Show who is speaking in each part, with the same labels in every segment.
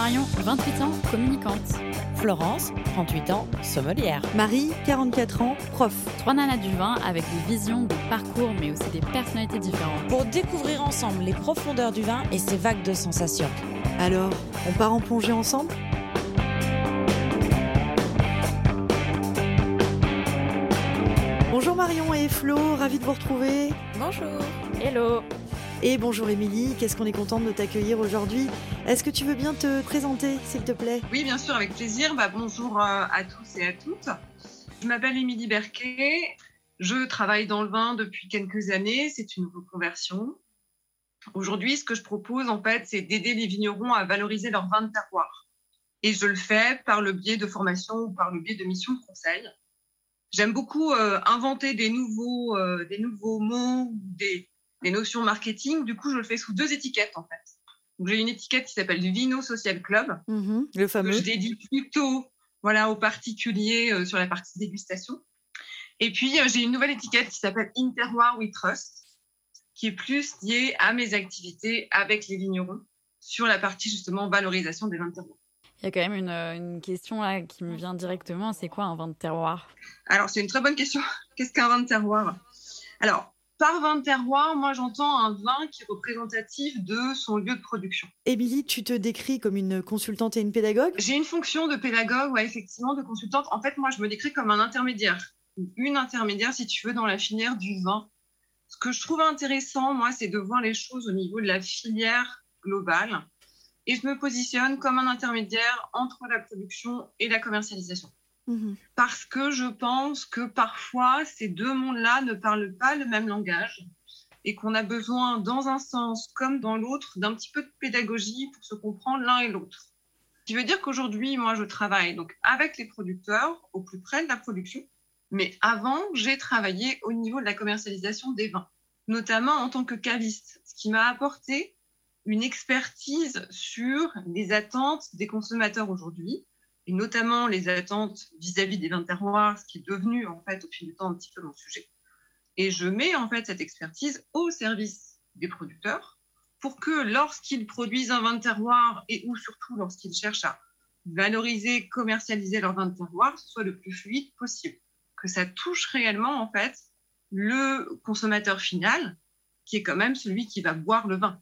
Speaker 1: Marion, 28 ans, communicante.
Speaker 2: Florence, 38 ans, sommelière.
Speaker 3: Marie, 44 ans, prof.
Speaker 1: Trois nanas du vin avec des visions, des parcours, mais aussi des personnalités différentes.
Speaker 2: Pour découvrir ensemble les profondeurs du vin et ses vagues de sensations.
Speaker 3: Alors, on part en plongée ensemble? Bonjour Marion et Flo, ravi de vous retrouver.
Speaker 4: Bonjour.
Speaker 1: Hello.
Speaker 3: Et bonjour Émilie, qu'est-ce qu'on est contente de t'accueillir aujourd'hui? Est-ce que tu veux bien te présenter, s'il te plaît?
Speaker 5: Oui, bien sûr, avec plaisir. Bah, bonjour euh, à tous et à toutes. Je m'appelle Émilie Berquet. Je travaille dans le vin depuis quelques années. C'est une reconversion. Aujourd'hui, ce que je propose, en fait, c'est d'aider les vignerons à valoriser leur vin de terroir. Et je le fais par le biais de formation ou par le biais de missions de conseil. J'aime beaucoup euh, inventer des nouveaux, euh, des mots, des, les notions marketing. Du coup, je le fais sous deux étiquettes en fait. J'ai une étiquette qui s'appelle Vino Social Club,
Speaker 3: mhm, le fameux.
Speaker 5: Que je dédie plutôt voilà, aux particuliers euh, sur la partie dégustation. Et puis, euh, j'ai une nouvelle étiquette qui s'appelle Interroir We Trust, qui est plus liée à mes activités avec les vignerons sur la partie justement valorisation des vins de terroir.
Speaker 1: Il y a quand même une, euh, une, question là qui me vient directement, c'est quoi un vin de terroir?
Speaker 5: Alors, c'est une très bonne question. Qu'est-ce qu'un vin de terroir? Alors, par vin de terroir, moi j'entends un vin qui est représentatif de son lieu de production.
Speaker 3: Émilie, tu te décris comme une consultante et une pédagogue?
Speaker 5: J'ai une fonction de pédagogue, ouais, effectivement, de consultante. En fait, moi je me décris comme un intermédiaire. Une intermédiaire, si tu veux, dans la filière du vin. Ce que je trouve intéressant, moi, c'est de voir les choses au niveau de la filière globale. Et je me positionne comme un intermédiaire entre la production et la commercialisation. Mhm. Parce que je pense que parfois, ces deux mondes-là ne parlent pas le même langage et qu'on a besoin, dans un sens comme dans l'autre, d'un petit peu de pédagogie pour se comprendre l'un et l'autre. Ce qui veut dire qu'aujourd'hui, moi, je travaille donc avec les producteurs au plus près de la production. Mais avant, j'ai travaillé au niveau de la commercialisation des vins, notamment en tant que caviste, ce qui m'a apporté une expertise sur les attentes des consommateurs aujourd'hui, et notamment les attentes vis-à-vis des vins terroirs, ce qui est devenu en fait au fil du temps un petit peu mon sujet. Et je mets en fait cette expertise au service des producteurs pour que lorsqu'ils produisent un vin de terroir et ou surtout lorsqu'ils cherchent à valoriser, commercialiser leur vin de terroir, ce soit le plus fluide possible, que ça touche réellement en fait le consommateur final, qui est quand même celui qui va boire le vin.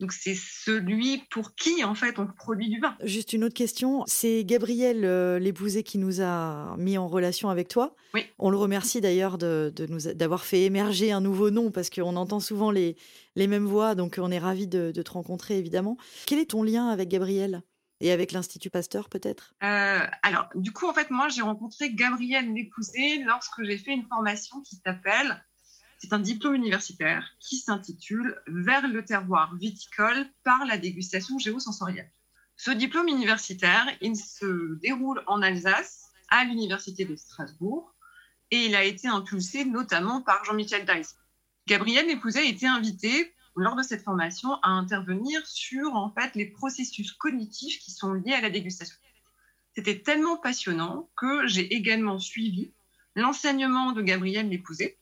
Speaker 5: Donc c'est celui pour qui en fait on produit du vin.
Speaker 3: Juste une autre question, c'est Gabriel euh, l'épousé qui nous a mis en relation avec toi.
Speaker 5: Oui.
Speaker 3: On le remercie d'ailleurs de, nous d'avoir fait émerger un nouveau nom parce qu'on entend souvent les, les mêmes voix, donc on est ravi de, te rencontrer évidemment. Quel est ton lien avec Gabriel et avec l'Institut Pasteur peut-être?
Speaker 5: Euh, Alors du coup en fait moi j'ai rencontré Gabriel l'épousé lorsque j'ai fait une formation qui s'appelle c'est un diplôme universitaire qui s'intitule Vers le terroir viticole par la dégustation géosensorielle. Ce diplôme universitaire, il se déroule en Alsace, à l'Université de Strasbourg, et il a été impulsé notamment par Jean-Michel Dice. Gabriel Lépouzet a été invité lors de cette formation à intervenir sur en fait les processus cognitifs qui sont liés à la dégustation. C'était tellement passionnant que j'ai également suivi l'enseignement de Gabriel Lépouzet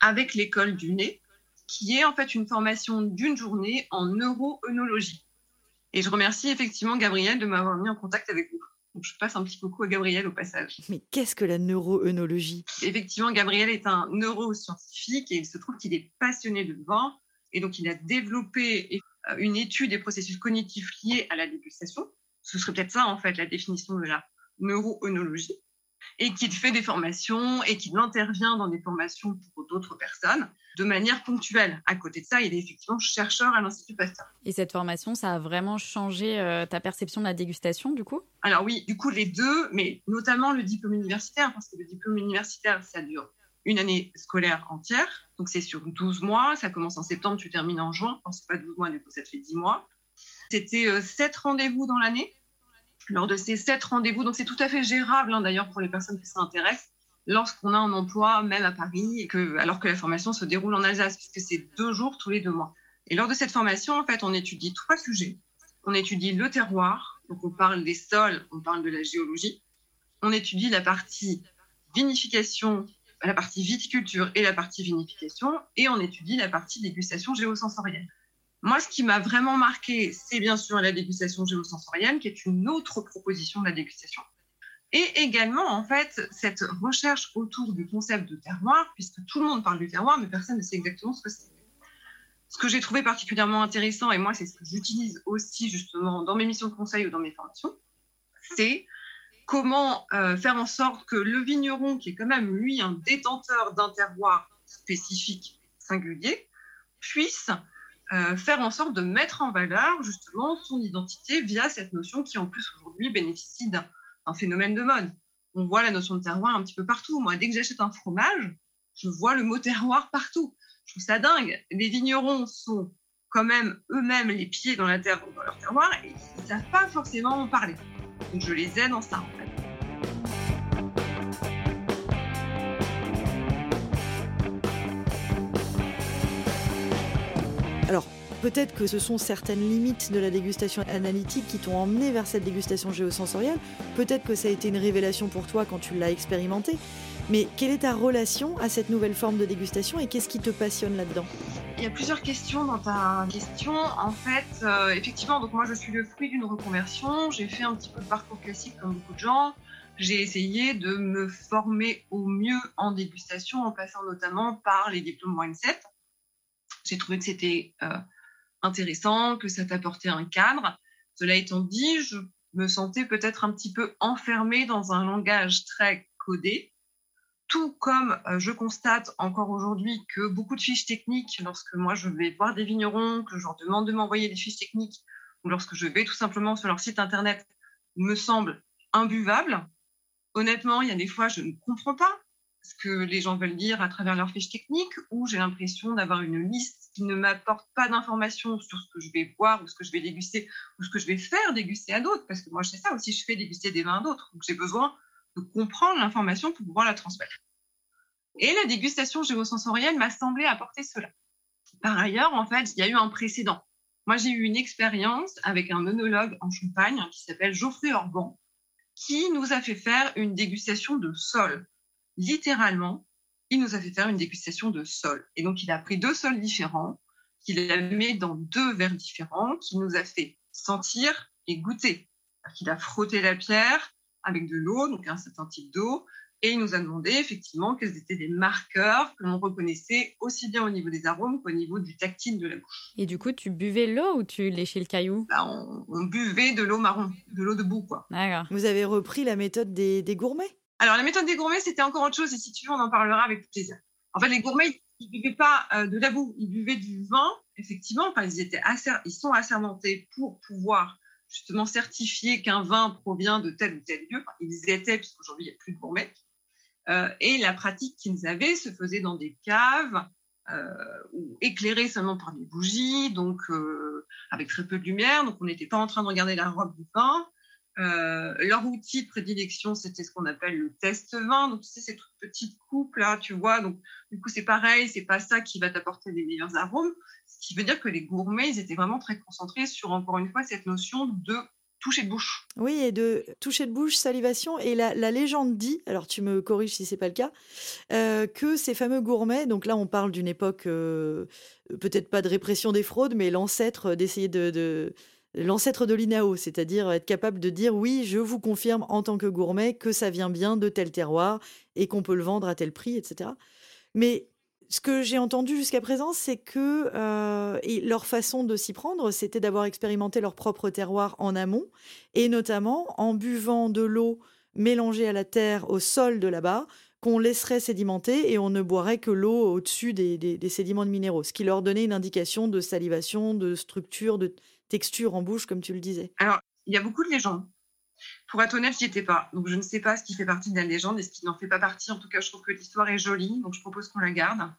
Speaker 5: avec l'école du nez, qui est en fait une formation d'une journée en neuroœnologie. Et je remercie effectivement Gabriel de m'avoir mis en contact avec vous. Donc je passe un petit coucou à Gabriel au passage.
Speaker 3: Mais qu'est-ce que la neuroœnologie?
Speaker 5: Effectivement, Gabriel est un neuroscientifique et il se trouve qu'il est passionné de vin. Et donc il a développé euh, une étude des processus cognitifs liés à la dégustation. Ce serait peut-être ça en fait la définition de la neuroœnologie et qu'il fait des formations et qu'il intervient dans des formations pour d'autres personnes de manière ponctuelle. À côté de ça, il est effectivement chercheur à l'Institut Pasteur.
Speaker 1: Et cette formation, ça a vraiment changé euh, ta perception de la dégustation, du coup?
Speaker 5: Alors oui, du coup, les deux, mais notamment le diplôme universitaire, parce que le diplôme universitaire, ça dure une année scolaire entière. Donc c'est sur 12 mois, ça commence en septembre, tu termines en juin. Enfin, c'est pas 12 mois, du coup, ça te fait 10 mois. C'était euh, 7 rendez-vous dans l'année lors de ces sept rendez-vous. Donc c'est tout à fait gérable hein, d'ailleurs pour les personnes qui s'intéressent lorsqu'on a un emploi même à Paris, et que, alors que la formation se déroule en Alsace, puisque c'est deux jours tous les deux mois. Et lors de cette formation, en fait, on étudie trois sujets. On étudie le terroir, donc on parle des sols, on parle de la géologie. On étudie la partie vinification, la partie viticulture et la partie vinification, et on étudie la partie dégustation géosensorielle. Moi, ce qui m'a vraiment marqué, c'est bien sûr la dégustation géosensorielle, qui est une autre proposition de la dégustation. Et également, en fait, cette recherche autour du concept de terroir, puisque tout le monde parle du terroir, mais personne ne sait exactement ce que c'est. Ce que j'ai trouvé particulièrement intéressant, et moi, c'est ce que j'utilise aussi justement dans mes missions de conseil ou dans mes formations, c'est comment euh, faire en sorte que le vigneron, qui est quand même, lui, un détenteur d'un terroir spécifique, singulier, puisse euh, faire en sorte de mettre en valeur justement son identité via cette notion qui, en plus, aujourd'hui, bénéficie d'un phénomène de mode. On voit la notion de terroir un petit peu partout. Moi, dès que j'achète un fromage, je vois le mot terroir partout. Je trouve ça dingue. Les vignerons sont quand même eux-mêmes les pieds dans la terre, dans leur terroir, et ils ne savent pas forcément en parler. Donc je les aide en ça, en fait.
Speaker 3: Peut-être que ce sont certaines limites de la dégustation analytique qui t'ont emmené vers cette dégustation géosensorielle. Peut-être que ça a été une révélation pour toi quand tu l'as expérimenté. Mais quelle est ta relation à cette nouvelle forme de dégustation et qu'est-ce qui te passionne là-dedans?
Speaker 5: Il y a plusieurs questions dans ta question. En fait, euh, effectivement, donc moi je suis le fruit d'une reconversion. J'ai fait un petit peu de parcours classique comme beaucoup de gens. J'ai essayé de me former au mieux en dégustation en passant notamment par les diplômes Mindset. J'ai trouvé que c'était euh, intéressant, que ça t'apportait un cadre. Cela étant dit, je me sentais peut-être un petit peu enfermée dans un langage très codé tout comme euh, je constate encore aujourd'hui que beaucoup de fiches techniques, lorsque moi je vais voir des vignerons, que je leur demande de m'envoyer des fiches techniques, ou lorsque je vais tout simplement sur leur site internet, me semblent imbuvables. Honnêtement, il y a des fois, je ne comprends pas ce que les gens veulent dire à travers leurs fiches techniques, ou j'ai l'impression d'avoir une liste qui ne m'apporte pas d'informations sur ce que je vais boire, ou ce que je vais déguster, ou ce que je vais faire déguster à d'autres, parce que moi, je sais ça aussi, je fais déguster des vins à d'autres. Donc, j'ai besoin de comprendre l'information pour pouvoir la transmettre. Et la dégustation géosensorielle m'a semblé apporter cela. Par ailleurs, en fait, il y a eu un précédent. Moi, j'ai eu une expérience avec un œnologue en Champagne qui s'appelle Geoffrey Orban, qui nous a fait faire une dégustation de sol. Littéralement, il nous a fait faire une dégustation de sol. Et donc, il a pris deux sols différents, qu'il a mis dans deux verres différents, qu'il nous a fait sentir et goûter. Il a frotté la pierre, avec de l'eau, donc un certain type d'eau, et il nous a demandé effectivement quels étaient des marqueurs que l'on reconnaissait aussi bien au niveau des arômes qu'au niveau du tactile de la bouche.
Speaker 1: Et du coup, tu buvais l'eau ou tu léchais le caillou?
Speaker 5: Bah, on, buvait de l'eau marron, de l'eau de boue, quoi.
Speaker 1: D'accord.
Speaker 3: Vous avez repris la méthode des, gourmets?
Speaker 5: Alors, la méthode des gourmets, c'était encore autre chose, et si tu veux, on en parlera avec plaisir. En fait, les gourmets, ils ne buvaient pas euh, de la boue, ils buvaient du vin, effectivement. Enfin, ils, étaient ils sont assermentés pour pouvoir justement certifier qu'un vin provient de tel ou tel lieu. Enfin, ils étaient, puisqu'aujourd'hui, il n'y a plus de gourmets. Euh, et la pratique qu'ils avaient se faisait dans des caves euh, ou éclairées seulement par des bougies, donc avec très peu de lumière. Donc on n'était pas en train de regarder la robe du vin. Leur outil de prédilection, c'était ce qu'on appelle le test vin. Donc, tu sais, ces toutes petites coupes là, tu vois. Donc, du coup, c'est pareil, c'est pas ça qui va t'apporter les meilleurs arômes. Ce qui veut dire que les gourmets, ils étaient vraiment très concentrés sur, encore une fois, cette notion de toucher de bouche.
Speaker 3: Oui, et de toucher de bouche, salivation. Et la, légende dit, alors tu me corriges si c'est pas le cas, euh, que ces fameux gourmets, donc là on parle d'une époque euh, peut-être pas de répression des fraudes, mais l'ancêtre d'essayer de, l'ancêtre de l'INAO, c'est-à-dire être capable de dire oui, je vous confirme en tant que gourmet que ça vient bien de tel terroir et qu'on peut le vendre à tel prix, etc. Mais ce que j'ai entendu jusqu'à présent, c'est que euh, leur façon de s'y prendre, c'était d'avoir expérimenté leur propre terroir en amont, et notamment en buvant de l'eau mélangée à la terre au sol de là-bas, qu'on laisserait sédimenter et on ne boirait que l'eau au-dessus des, sédiments de minéraux, ce qui leur donnait une indication de salivation, de structure, de texture en bouche, comme tu le disais.
Speaker 5: Alors, il y a beaucoup de légendes pour être honnête, j'y étais pas. Donc, je ne sais pas ce qui fait partie de la légende et ce qui n'en fait pas partie. En tout cas, je trouve que l'histoire est jolie, donc je propose qu'on la garde.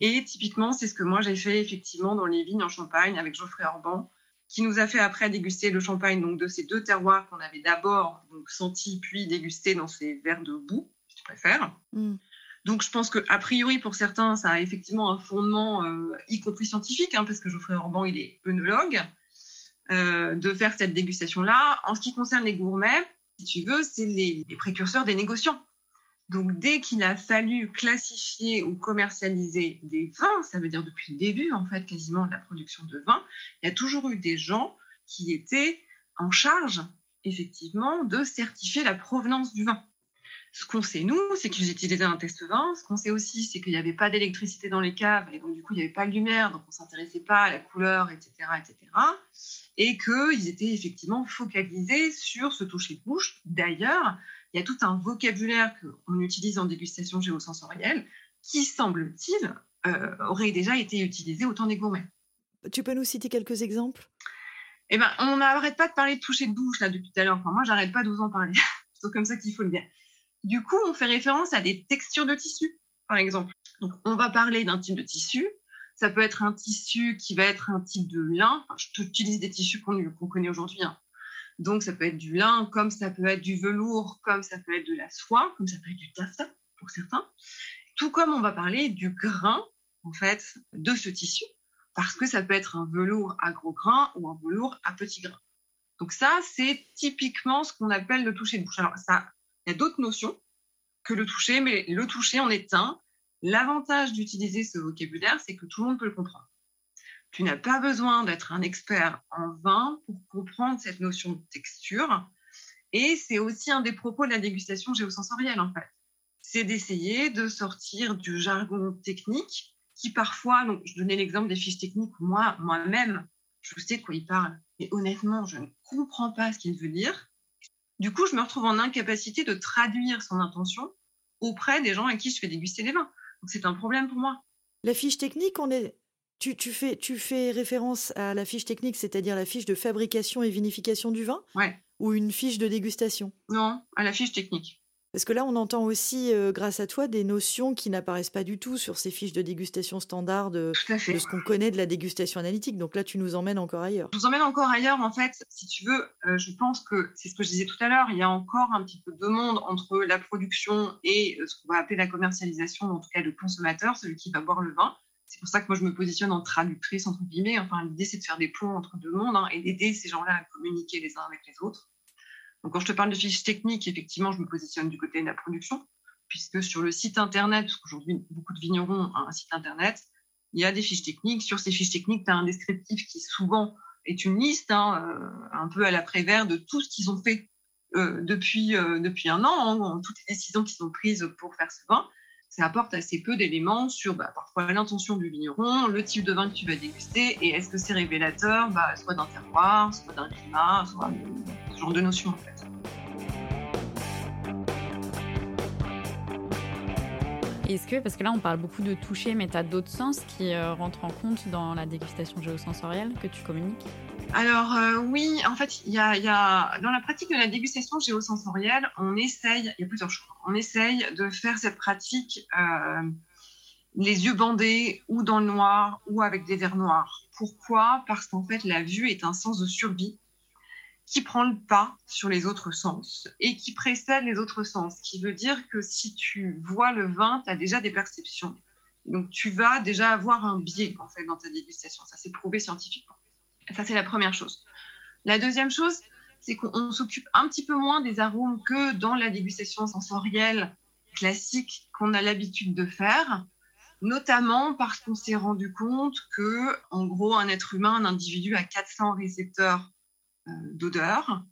Speaker 5: Et typiquement, c'est ce que moi j'ai fait effectivement dans les vignes en Champagne avec Geoffrey Orban, qui nous a fait après déguster le champagne donc de ces deux terroirs qu'on avait d'abord senti puis dégusté dans ces verres de boue, si tu préfères. Mm. Donc, je pense que a priori, pour certains, ça a effectivement un fondement, euh, y compris scientifique, hein, parce que Geoffrey Orban, il est œnologue. Euh, de faire cette dégustation-là. En ce qui concerne les gourmets, si tu veux, c'est les, précurseurs des négociants. Donc, dès qu'il a fallu classifier ou commercialiser des vins, ça veut dire depuis le début, en fait, quasiment de la production de vin, il y a toujours eu des gens qui étaient en charge, effectivement, de certifier la provenance du vin. Ce qu'on sait, nous, c'est qu'ils utilisaient un test vin. Ce qu'on sait aussi, c'est qu'il n'y avait pas d'électricité dans les caves, et donc du coup, il n'y avait pas de lumière, donc on ne s'intéressait pas à la couleur, etc. etc. et qu'ils étaient effectivement focalisés sur ce toucher de bouche. D'ailleurs, il y a tout un vocabulaire qu'on utilise en dégustation géosensorielle qui, semble-t-il, euh, aurait déjà été utilisé au temps des gourmets.
Speaker 3: Tu peux nous citer quelques exemples?
Speaker 5: Eh ben, on n'arrête pas de parler de toucher de bouche là depuis tout à l'heure. Enfin, moi, j'arrête pas de vous en parler. C'est comme ça qu'il faut le dire. Du coup, on fait référence à des textures de tissu, par exemple. Donc, on va parler d'un type de tissu. Ça peut être un tissu qui va être un type de lin. Enfin, je t'utilise des tissus qu'on connaît aujourd'hui. Hein. Donc, ça peut être du lin, comme ça peut être du velours, comme ça peut être de la soie, comme ça peut être du taffetas pour certains. Tout comme on va parler du grain, en fait, de ce tissu, parce que ça peut être un velours à gros grain ou un velours à petit grain. Donc ça, c'est typiquement ce qu'on appelle le toucher de bouche. Alors, ça, il y a d'autres notions que le toucher, mais le toucher en est un. L'avantage d'utiliser ce vocabulaire, c'est que tout le monde peut le comprendre. Tu n'as pas besoin d'être un expert en vin pour comprendre cette notion de texture. Et c'est aussi un des propos de la dégustation géosensorielle, en fait. C'est d'essayer de sortir du jargon technique qui parfois, donc je donnais l'exemple des fiches techniques, moi, moi-même, je sais de quoi il parle. Mais honnêtement, je ne comprends pas ce qu'il veut dire. Du coup, je me retrouve en incapacité de traduire son intention auprès des gens à qui je fais déguster les vins. Donc c'est un problème pour moi.
Speaker 3: La fiche technique, on est tu, fais, tu fais référence à la fiche technique, c'est-à-dire la fiche de fabrication et vinification du vin
Speaker 5: Ouais.
Speaker 3: Ou une fiche de dégustation?
Speaker 5: Non, à la fiche technique.
Speaker 3: Parce que là, on entend aussi, euh, grâce à toi, des notions qui n'apparaissent pas du tout sur ces fiches de dégustation standard de, ce qu'on connaît de la dégustation analytique. Donc là, tu nous emmènes encore ailleurs.
Speaker 5: Je vous emmène encore ailleurs, en fait, si tu veux. Euh, je pense que c'est ce que je disais tout à l'heure. Il y a encore un petit peu de monde entre la production et euh, ce qu'on va appeler la commercialisation, en tout cas le consommateur, celui qui va boire le vin. C'est pour ça que moi, je me positionne en traductrice, entre guillemets. Enfin, l'idée, c'est de faire des ponts entre deux mondes hein, et d'aider ces gens-là à communiquer les uns avec les autres. Donc, quand je te parle de fiches techniques, effectivement, je me positionne du côté de la production, puisque sur le site internet, parce qu'aujourd'hui, beaucoup de vignerons ont un site internet, il y a des fiches techniques. Sur ces fiches techniques, tu as un descriptif qui souvent est une liste, hein, euh, un peu à l'après-vert de tout ce qu'ils ont fait euh, depuis, euh, depuis un an, hein, toutes les décisions qu'ils ont prises pour faire ce vin ça apporte assez peu d'éléments sur bah, parfois l'intention du vigneron, le type de vin que tu vas déguster, et est-ce que c'est révélateur bah, soit d'un terroir, soit d'un climat, soit ce genre de notions en fait.
Speaker 1: Est-ce que, parce que là on parle beaucoup de toucher, mais tu as d'autres sens qui euh, rentrent en compte dans la dégustation géosensorielle que tu communiques?
Speaker 5: Alors euh, oui, en fait, il y, dans la pratique de la dégustation géosensorielle, on essaye, il y a plusieurs choses, on essaye de faire cette pratique euh, les yeux bandés ou dans le noir ou avec des verres noirs. Pourquoi? Parce qu'en fait, la vue est un sens de survie qui prend le pas sur les autres sens et qui précède les autres sens, qui veut dire que si tu vois le vin, tu as déjà des perceptions. Donc tu vas déjà avoir un biais en fait dans ta dégustation, ça c'est prouvé scientifiquement. Ça, c'est la première chose. La deuxième chose, c'est qu'on s'occupe un petit peu moins des arômes que dans la dégustation sensorielle classique qu'on a l'habitude de faire, notamment parce qu'on s'est rendu compte que, en gros, un être humain, un individu a 400 récepteurs euh, d'odeur.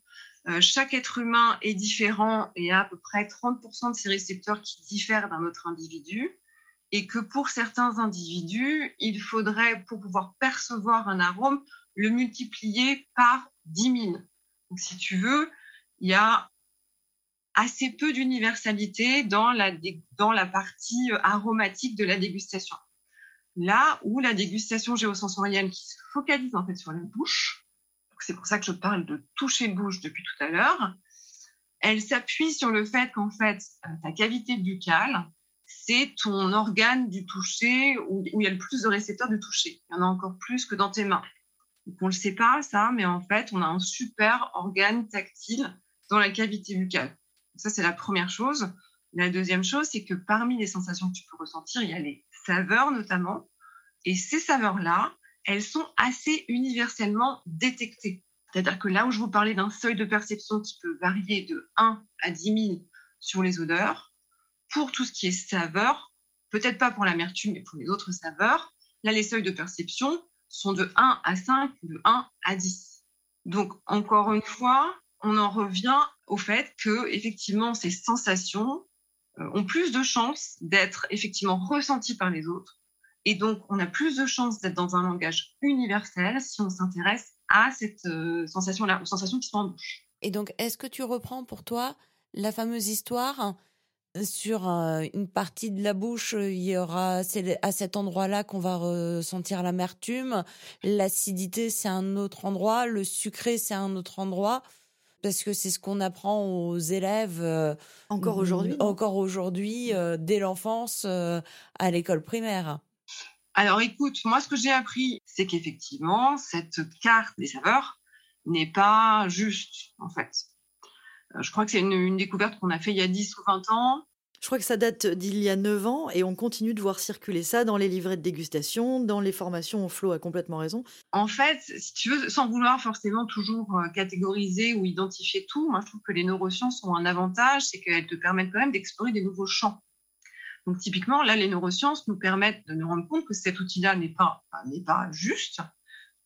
Speaker 5: Euh, chaque être humain est différent et a à peu près 30% de ses récepteurs qui diffèrent d'un autre individu. Et que pour certains individus, il faudrait, pour pouvoir percevoir un arôme, le multiplier par 10 000. Donc, si tu veux, il y a assez peu d'universalité dans la, partie euh, aromatique de la dégustation. Là où la dégustation géosensorielle qui se focalise en fait sur la bouche, c'est pour ça que je parle de toucher bouche depuis tout à l'heure, elle s'appuie sur le fait qu'en fait, euh, ta cavité buccale, c'est ton organe du toucher où, il y a le plus de récepteurs de toucher. Il y en a encore plus que dans tes mains. Donc, on ne le sait pas, ça, mais en fait, on a un super organe tactile dans la cavité buccale. ça, c'est la première chose. La deuxième chose, c'est que parmi les sensations que tu peux ressentir, il y a les saveurs notamment. Et ces saveurs-là, elles sont assez universellement détectées. C'est-à-dire que là où je vous parlais d'un seuil de perception qui peut varier de 1 à 10 000 sur les odeurs, pour tout ce qui est saveur, peut-être pas pour l'amertume, mais pour les autres saveurs, là, les seuils de perception sont de 1 à 5, de 1 à 10. Donc, encore une fois, on en revient au fait que, effectivement, ces sensations euh, ont plus de chances d'être effectivement ressenties par les autres. Et donc, on a plus de chances d'être dans un langage universel si on s'intéresse à cette euh, sensation-là, aux sensations qui sont en bouche.
Speaker 2: Et donc, est-ce que tu reprends pour toi la fameuse histoire sur euh, une partie de la bouche, il y aura c'est à cet endroit-là qu'on va ressentir l'amertume, l'acidité c'est un autre endroit, le sucré c'est un autre endroit parce que c'est ce qu'on apprend aux élèves euh,
Speaker 3: encore aujourd'hui
Speaker 2: encore aujourd'hui euh, dès l'enfance à l'école primaire.
Speaker 5: Alors écoute, moi ce que j'ai appris, c'est qu'effectivement cette carte des saveurs n'est pas juste en fait. Je crois que c'est une, découverte qu'on a fait il y a 10 ou 20 ans.
Speaker 3: Je crois que ça date d'il y a 9 ans et on continue de voir circuler ça dans les livrets de dégustation, dans les formations. Flo a complètement raison.
Speaker 5: En fait, si tu veux, sans vouloir forcément toujours euh, catégoriser ou identifier tout, moi je trouve que les neurosciences ont un avantage, c'est qu'elles te permettent quand même d'explorer des nouveaux champs. Donc typiquement, là, les neurosciences nous permettent de nous rendre compte que cet outil-là n'est pas, n'est pas juste,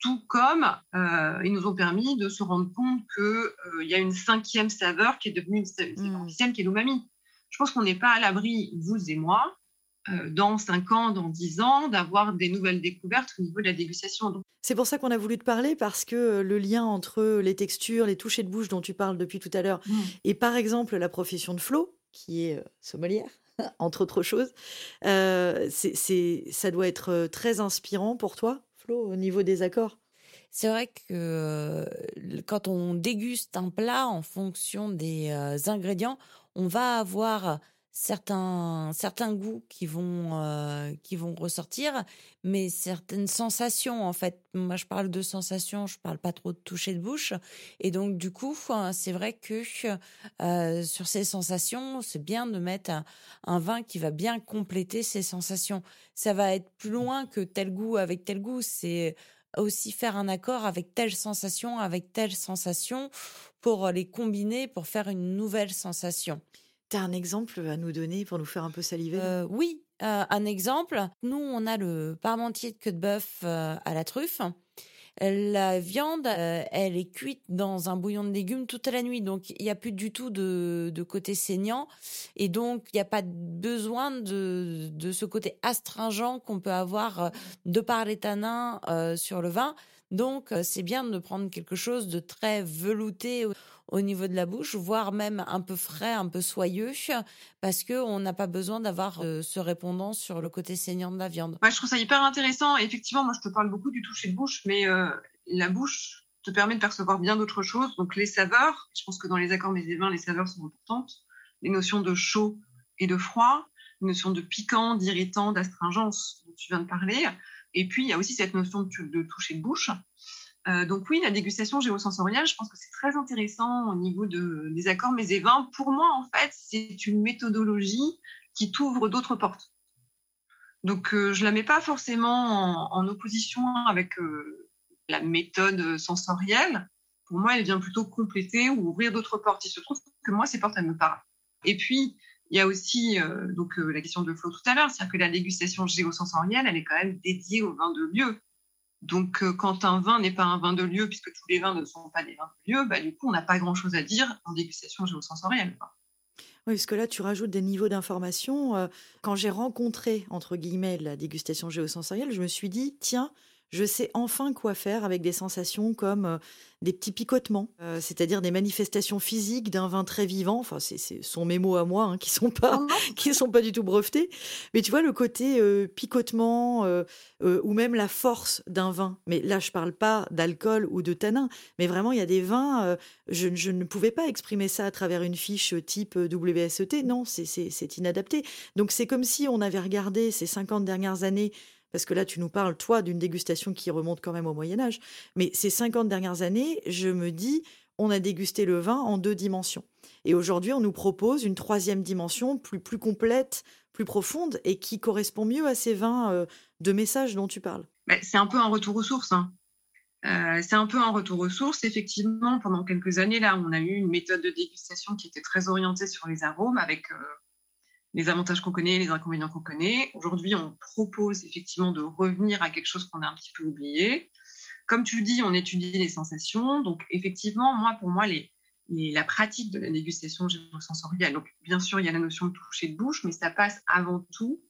Speaker 5: tout comme euh, ils nous ont permis de se rendre compte qu'il euh, y a une cinquième saveur qui est devenue une cinquième, mmh. qui est l'umami. Je pense qu'on n'est pas à l'abri, vous et moi, euh, dans 5 ans, dans 10 ans, d'avoir des nouvelles découvertes au niveau de la dégustation.
Speaker 3: C'est pour ça qu'on a voulu te parler, parce que le lien entre les textures, les touchés de bouche dont tu parles depuis tout à l'heure, mmh. et par exemple la profession de Flo, qui est sommelière, entre autres choses, c'est, ça doit être très inspirant pour toi au niveau des accords?
Speaker 2: C'est vrai que quand on déguste un plat en fonction des ingrédients, on va avoir certains, certains goûts qui vont, euh, qui vont ressortir, mais certaines sensations, en fait. Moi, je parle de sensations, je parle pas trop de toucher de bouche. Et donc, du coup, hein, c'est vrai que euh, sur ces sensations, c'est bien de mettre un, vin qui va bien compléter ces sensations. Ça va être plus loin que tel goût avec tel goût. C'est aussi faire un accord avec telle sensation, avec telle sensation, pour les combiner, pour faire une nouvelle sensation.
Speaker 3: Tu as un exemple à nous donner pour nous faire un peu saliver
Speaker 2: euh, Oui, euh, un exemple. Nous, on a le parmentier de queue de bœuf euh, à la truffe. La viande, elle est cuite dans un bouillon de légumes toute la nuit, donc il n'y a plus du tout de, côté saignant, et donc il n'y a pas besoin de, de ce côté astringent qu'on peut avoir de par les tanins sur le vin. Donc c'est bien de prendre quelque chose de très velouté au niveau de la bouche, voire même un peu frais, un peu soyeux, parce qu'on n'a pas besoin d'avoir euh, ce répondant sur le côté saignant de la viande.
Speaker 5: je trouve ça hyper intéressant. Effectivement, moi, je te parle beaucoup du toucher de bouche, mais euh, la bouche te permet de percevoir bien d'autres choses. Donc, les saveurs, je pense que dans les accords mais les saveurs sont importantes. Les notions de chaud et de froid, les notions de piquant, d'irritant, d'astringence dont tu viens de parler. Et puis, il y a aussi cette notion de, toucher de bouche. Euh, donc oui, la dégustation géosensorielle, je pense que c'est très intéressant au niveau des accords mais et. Pour moi, en fait, c'est une méthodologie qui t'ouvre d'autres portes. Donc euh, je la mets pas forcément en, opposition avec euh, la méthode sensorielle. Pour moi, elle vient plutôt compléter ou ouvrir d'autres portes. Il se trouve que moi, ces portes, elles me parlent. Et puis, il y a aussi donc la question de Flo tout à l'heure, c'est-à-dire que la dégustation géosensorielle, elle est quand même dédiée au vin de lieu. Donc, euh, quand un vin n'est pas un vin de lieu, puisque tous les vins ne sont pas des vins de lieu, bah, du coup, on n'a pas grand-chose à dire en dégustation géosensorielle.
Speaker 3: Oui, parce que là, tu rajoutes des niveaux d'information. Euh, quand j'ai rencontré, entre guillemets, la dégustation géosensorielle, je me suis dit, tiens, je sais enfin quoi faire avec des sensations comme euh, des petits picotements, euh, c'est-à-dire des manifestations physiques d'un vin très vivant. Enfin, c'est sont mes mots à moi hein, qui sont pas qui sont pas du tout brevetés. Mais tu vois le côté euh, picotement ou même la force d'un vin. Mais là, je parle pas d'alcool ou de tanin, mais vraiment il y a des vins. Je, je, ne pouvais pas exprimer ça à travers une fiche type WSET. Non, c'est inadapté. Donc c'est comme si on avait regardé ces 50 dernières années parce que là, tu nous parles, toi, d'une dégustation qui remonte quand même au Moyen Âge. Mais ces 50 dernières années, je me dis, on a dégusté le vin en deux dimensions. Et aujourd'hui, on nous propose une troisième dimension plus, plus complète, plus profonde, et qui correspond mieux à ces vins euh, de messages dont tu parles.
Speaker 5: C'est un peu un retour aux sources. Hein. Euh, c'est un peu un retour aux sources. Effectivement, pendant quelques années, là, on a eu une méthode de dégustation qui était très orientée sur les arômes, avec euh, les avantages qu'on connaît, les inconvénients qu'on connaît. Aujourd'hui, on propose effectivement de revenir à quelque chose qu'on a un petit peu oublié. Comme tu le dis, on étudie les sensations. Donc, effectivement, moi, pour moi, la pratique de la dégustation géosensorielle, donc bien sûr, il y a la notion de toucher de bouche, mais ça passe avant tout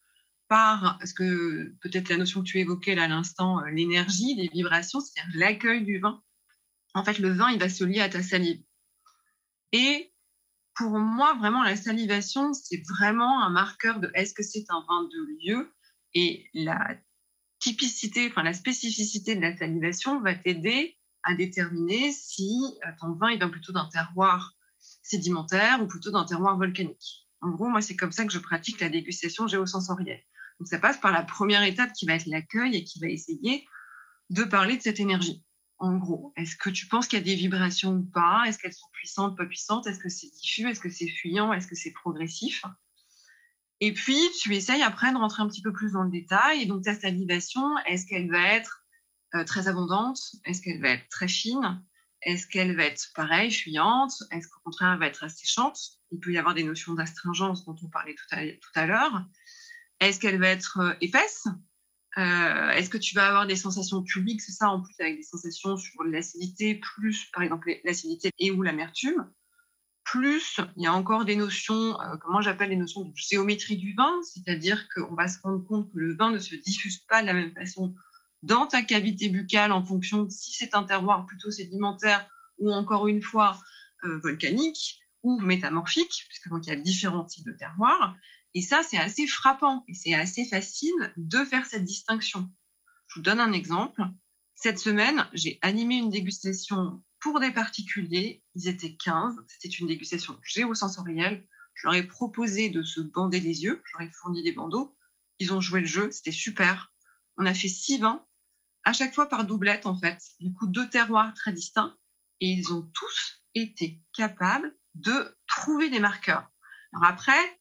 Speaker 5: par ce que peut-être la notion que tu évoquais là à l'instant, euh, l'énergie, les vibrations, c'est-à-dire l'accueil du vin. En fait, le vin, il va se lier à ta salive. Et pour moi, vraiment, la salivation, c'est vraiment un marqueur de est-ce que c'est un vin de lieu et la typicité, enfin la spécificité de la salivation va t'aider à déterminer si euh, ton vin il vient plutôt d'un terroir sédimentaire ou plutôt d'un terroir volcanique. En gros, moi, c'est comme ça que je pratique la dégustation géosensorielle. Donc, ça passe par la première étape qui va être l'accueil et qui va essayer de parler de cette énergie. En gros, est-ce que tu penses qu'il y a des vibrations ou pas? Est-ce qu'elles sont puissantes, pas puissantes? Est-ce que c'est diffus? Est-ce que c'est fuyant? Est-ce que c'est progressif? Et puis, tu essayes après de rentrer un petit peu plus dans le détail. Et donc, ta salivation, est-ce qu'elle va être euh, très abondante? Est-ce qu'elle va être très fine? Est-ce qu'elle va être pareille, fuyante? Est-ce qu'au contraire, elle va être asséchante? Il peut y avoir des notions d'astringence dont on parlait tout à, tout à l'heure. Est-ce qu'elle va être euh, épaisse? Euh, Est-ce que tu vas avoir des sensations publiques C'est ça en plus avec des sensations sur l'acidité, plus par exemple l'acidité et ou l'amertume. Plus, il y a encore des notions, euh, comment j'appelle les notions de géométrie du vin, c'est-à-dire qu'on va se rendre compte que le vin ne se diffuse pas de la même façon dans ta cavité buccale en fonction de si c'est un terroir plutôt sédimentaire ou encore une fois volcanique ou métamorphique, puisque donc il y a différents types de terroirs. Et ça, c'est assez frappant et c'est assez facile de faire cette distinction. Je vous donne un exemple. Cette semaine, j'ai animé une dégustation pour des particuliers. Ils étaient 15. C'était une dégustation géosensorielle. Je leur ai proposé de se bander les yeux. Je leur ai fourni des bandeaux. Ils ont joué le jeu. C'était super. On a fait six vins, à chaque fois par doublette, en fait. Du coup, deux terroirs très distincts. Et ils ont tous été capables de trouver des marqueurs. Alors après,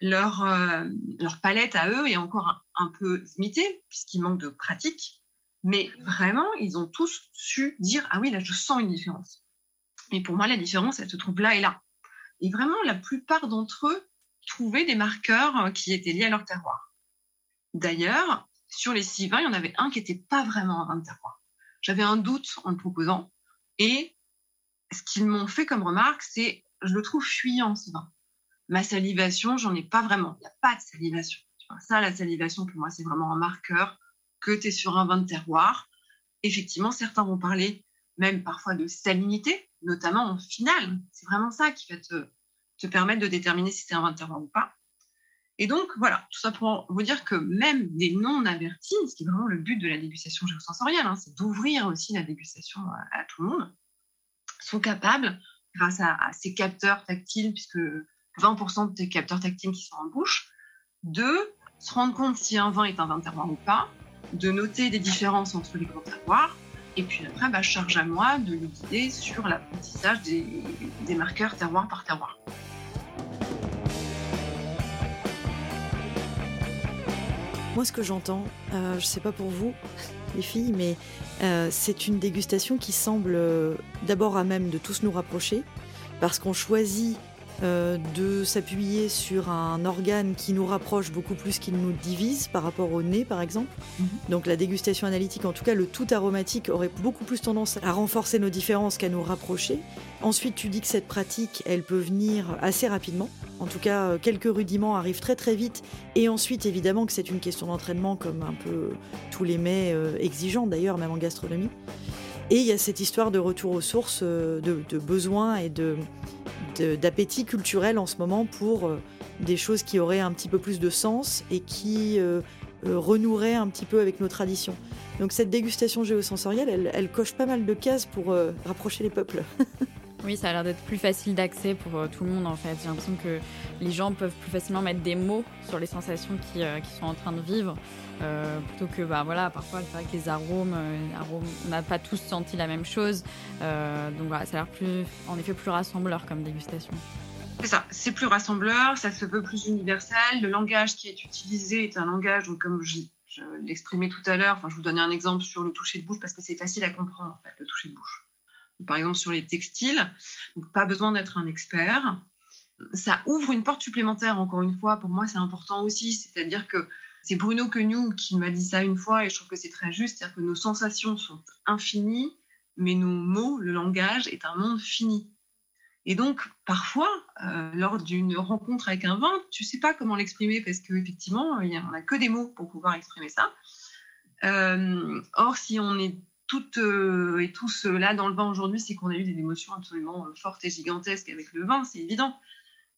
Speaker 5: leur, euh, leur palette à eux est encore un, peu limitée, puisqu'il manque de pratique. Mais vraiment, ils ont tous su dire Ah oui, là, je sens une différence. Et pour moi, la différence, elle se trouve là et là. Et vraiment, la plupart d'entre eux trouvaient des marqueurs euh, qui étaient liés à leur terroir. D'ailleurs, sur les six vins, il y en avait un qui n'était pas vraiment un vin de terroir. J'avais un doute en le proposant. Et ce qu'ils m'ont fait comme remarque, c'est je le trouve fuyant, ce vin ma salivation, j'en ai pas vraiment. Il n'y a pas de salivation. Ça, la salivation, pour moi, c'est vraiment un marqueur que tu es sur un vin de terroir. Effectivement, certains vont parler même parfois de salinité, notamment en finale. C'est vraiment ça qui va te, permettre de déterminer si c'est un vin de terroir ou pas. Et donc, voilà, tout ça pour vous dire que même des non-avertis, ce qui est vraiment le but de la dégustation géosensorielle, hein, c'est d'ouvrir aussi la dégustation à, tout le monde, sont capables, grâce à ces capteurs tactiles, puisque 20% de tes capteurs tactiles qui sont en bouche, de se rendre compte si un vin est un vin terroir ou pas, de noter des différences entre les grands terroirs, et puis après, bah, charge à moi de lui guider sur l'apprentissage des, des marqueurs terroir par terroir.
Speaker 3: Moi, ce que j'entends, euh, je ne sais pas pour vous, les filles, mais euh, c'est une dégustation qui semble euh, d'abord à même de tous nous rapprocher, parce qu'on choisit euh, de s'appuyer sur un organe qui nous rapproche beaucoup plus qu'il nous divise par rapport au nez, par exemple. Mhm. Donc la dégustation analytique, en tout cas le tout aromatique, aurait beaucoup plus tendance à renforcer nos différences qu'à nous rapprocher. Ensuite, tu dis que cette pratique, elle peut venir assez rapidement. En tout cas, euh, quelques rudiments arrivent très très vite. Et ensuite, évidemment que c'est une question d'entraînement, comme un peu tous les mets euh, exigeants d'ailleurs, même en gastronomie. Et il y a cette histoire de retour aux sources, de, de besoins et de, d'appétit culturel en ce moment pour euh, des choses qui auraient un petit peu plus de sens et qui euh, euh, renoueraient un petit peu avec nos traditions. Donc cette dégustation géosensorielle, elle, coche pas mal de cases pour rapprocher les peuples.
Speaker 1: Oui, ça a l'air d'être plus facile d'accès pour tout le monde en fait. J'ai l'impression que les gens peuvent plus facilement mettre des mots sur les sensations qui, sont en train de vivre. plutôt que bah voilà parfois c'est vrai que les arômes, arômes on n'a pas tous senti la même chose donc voilà ça a l'air plus en effet plus rassembleur comme dégustation
Speaker 5: c'est ça c'est plus rassembleur ça se veut plus universel le langage qui est utilisé est un langage donc comme je, l'exprimais tout à l'heure enfin je vous donnais un exemple sur le toucher de bouche parce que c'est facile à comprendre en fait, le toucher de bouche par exemple sur les textiles donc pas besoin d'être un expert ça ouvre une porte supplémentaire, encore une fois. Pour moi, c'est important aussi. C'est-à-dire que c'est Bruno Queneau qui m'a dit ça une fois et je trouve que c'est très juste. C'est-à-dire que nos sensations sont infinies, mais nos mots, le langage, est un monde fini. Et donc, parfois, euh, lors d'une rencontre avec un vin, tu sais pas comment l'exprimer parce qu'effectivement, il n'y a que des mots pour pouvoir exprimer ça. Euh, or, si on est toutes euh, et tous là dans le vin aujourd'hui, c'est qu'on a eu des émotions absolument fortes et gigantesques avec le vin, c'est évident.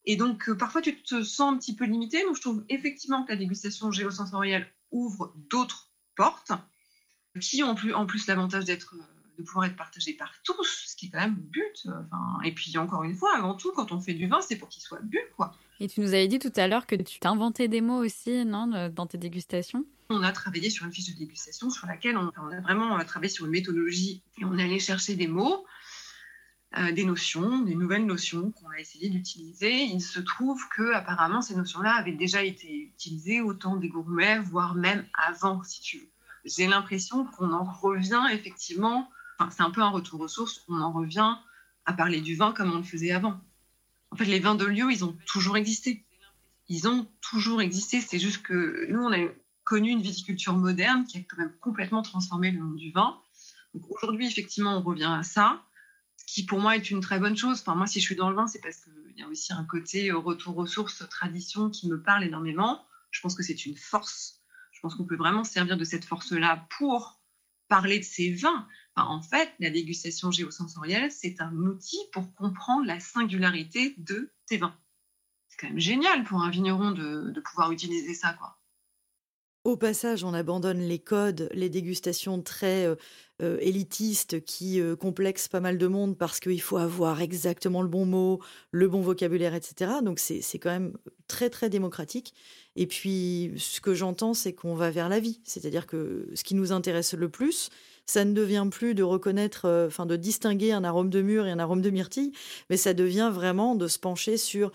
Speaker 5: Et donc, parfois, tu te sens un petit peu limité. Donc, je trouve effectivement que la dégustation géosensorielle ouvre d'autres portes qui ont en plus l'avantage d'être de pouvoir être partagé par tous, ce qui est quand même le but. et puis encore une fois, avant tout, quand on fait du vin, c'est pour qu'il soit bu, quoi.
Speaker 1: Et tu nous avais dit tout à l'heure que tu t'inventais des mots aussi, non, dans tes dégustations?
Speaker 5: On a travaillé sur une fiche de dégustation sur laquelle on, a vraiment travaillé sur une méthodologie et on est allé chercher des mots. Euh, des notions, des nouvelles notions qu'on a essayé d'utiliser. Il se trouve que apparemment ces notions-là avaient déjà été utilisées au temps des gourmets, voire même avant, si tu veux. J'ai l'impression qu'on en revient effectivement c'est un peu un retour aux sources. On en revient à parler du vin comme on le faisait avant. En fait, les vins de lieu, ils ont toujours existé. Ils ont toujours existé. C'est juste que nous, on a connu une viticulture moderne qui a quand même complètement transformé le monde du vin. Aujourd'hui, effectivement, on revient à ça, ce qui pour moi est une très bonne chose. Enfin, moi, si je suis dans le vin, c'est parce qu'il y a aussi un côté euh, retour aux sources, tradition qui me parle énormément. Je pense que c'est une force. Je pense qu'on peut vraiment servir de cette force-là pour parler de ces vins en fait, la dégustation géosensorielle, c'est un outil pour comprendre la singularité de tes vins. C'est quand même génial pour un vigneron de, pouvoir utiliser ça, quoi.
Speaker 3: Au passage, on abandonne les codes, les dégustations très euh, euh, élitistes qui euh, complexent pas mal de monde parce qu'il faut avoir exactement le bon mot, le bon vocabulaire, etc. Donc c'est quand même très très démocratique. Et puis ce que j'entends, c'est qu'on va vers la vie. C'est-à-dire que ce qui nous intéresse le plus, ça ne devient plus de reconnaître, enfin de distinguer un arôme de mûre et un arôme de myrtille, mais ça devient vraiment de se pencher sur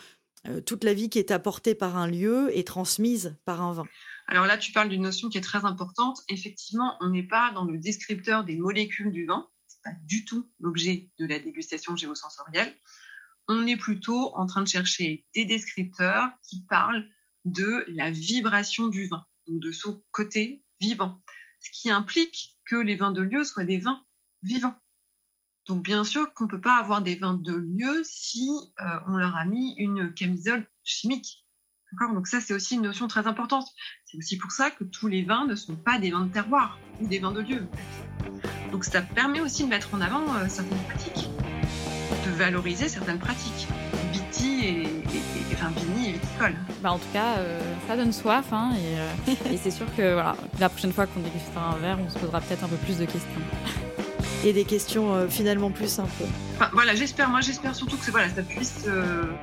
Speaker 3: toute la vie qui est apportée par un lieu et transmise par un vin.
Speaker 5: Alors là, tu parles d'une notion qui est très importante. Effectivement, on n'est pas dans le descripteur des molécules du vin. C'est pas du tout l'objet de la dégustation géosensorielle. On est plutôt en train de chercher des descripteurs qui parlent de la vibration du vin, donc de son côté vivant ce qui implique que les vins de lieu soient des vins vivants. Donc bien sûr qu'on ne peut pas avoir des vins de lieu si euh, on leur a mis une camisole chimique. Donc ça, c'est aussi une notion très importante. C'est aussi pour ça que tous les vins ne sont pas des vins de terroir ou des vins de lieu. Donc ça permet aussi de mettre en avant euh, certaines pratiques, de valoriser certaines pratiques. Viti et, enfin Vini et viticole.
Speaker 1: Bah en tout cas, euh, ça donne soif hein, euh, et, c'est sûr que voilà, la prochaine fois qu'on dégustera un verre, on se posera peut-être un peu plus de questions.
Speaker 3: Et des questions euh, finalement plus simples.
Speaker 5: Enfin, voilà, j'espère, moi j'espère surtout que ça puisse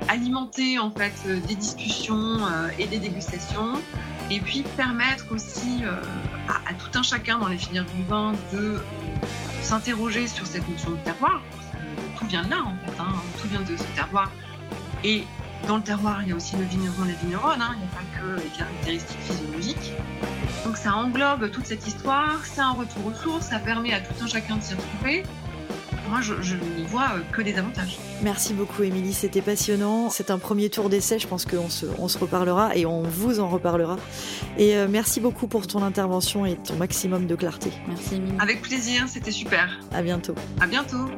Speaker 5: alimenter en fait des discussions et des dégustations, et puis permettre aussi à, tout un chacun dans les filières du vin de s'interroger sur cette notion de terroir. Tout vient de là en fait, hein, tout vient de ce terroir dans le terroir, il y a aussi le vigneron et les vigneronnes, hein. il n'y a pas que les caractéristiques physiologiques. Donc ça englobe toute cette histoire, c'est un retour aux sources, ça permet à tout un chacun de s'y retrouver. Moi, je, n'y vois euh, que des avantages.
Speaker 3: Merci beaucoup, Émilie. C'était passionnant. C'est un premier tour d'essai. Je pense qu'on se, on se reparlera et on vous en reparlera. Et euh, merci beaucoup pour ton intervention et ton maximum de clarté.
Speaker 1: Merci, Émilie.
Speaker 5: Avec plaisir. C'était super.
Speaker 3: À bientôt.
Speaker 5: À bientôt.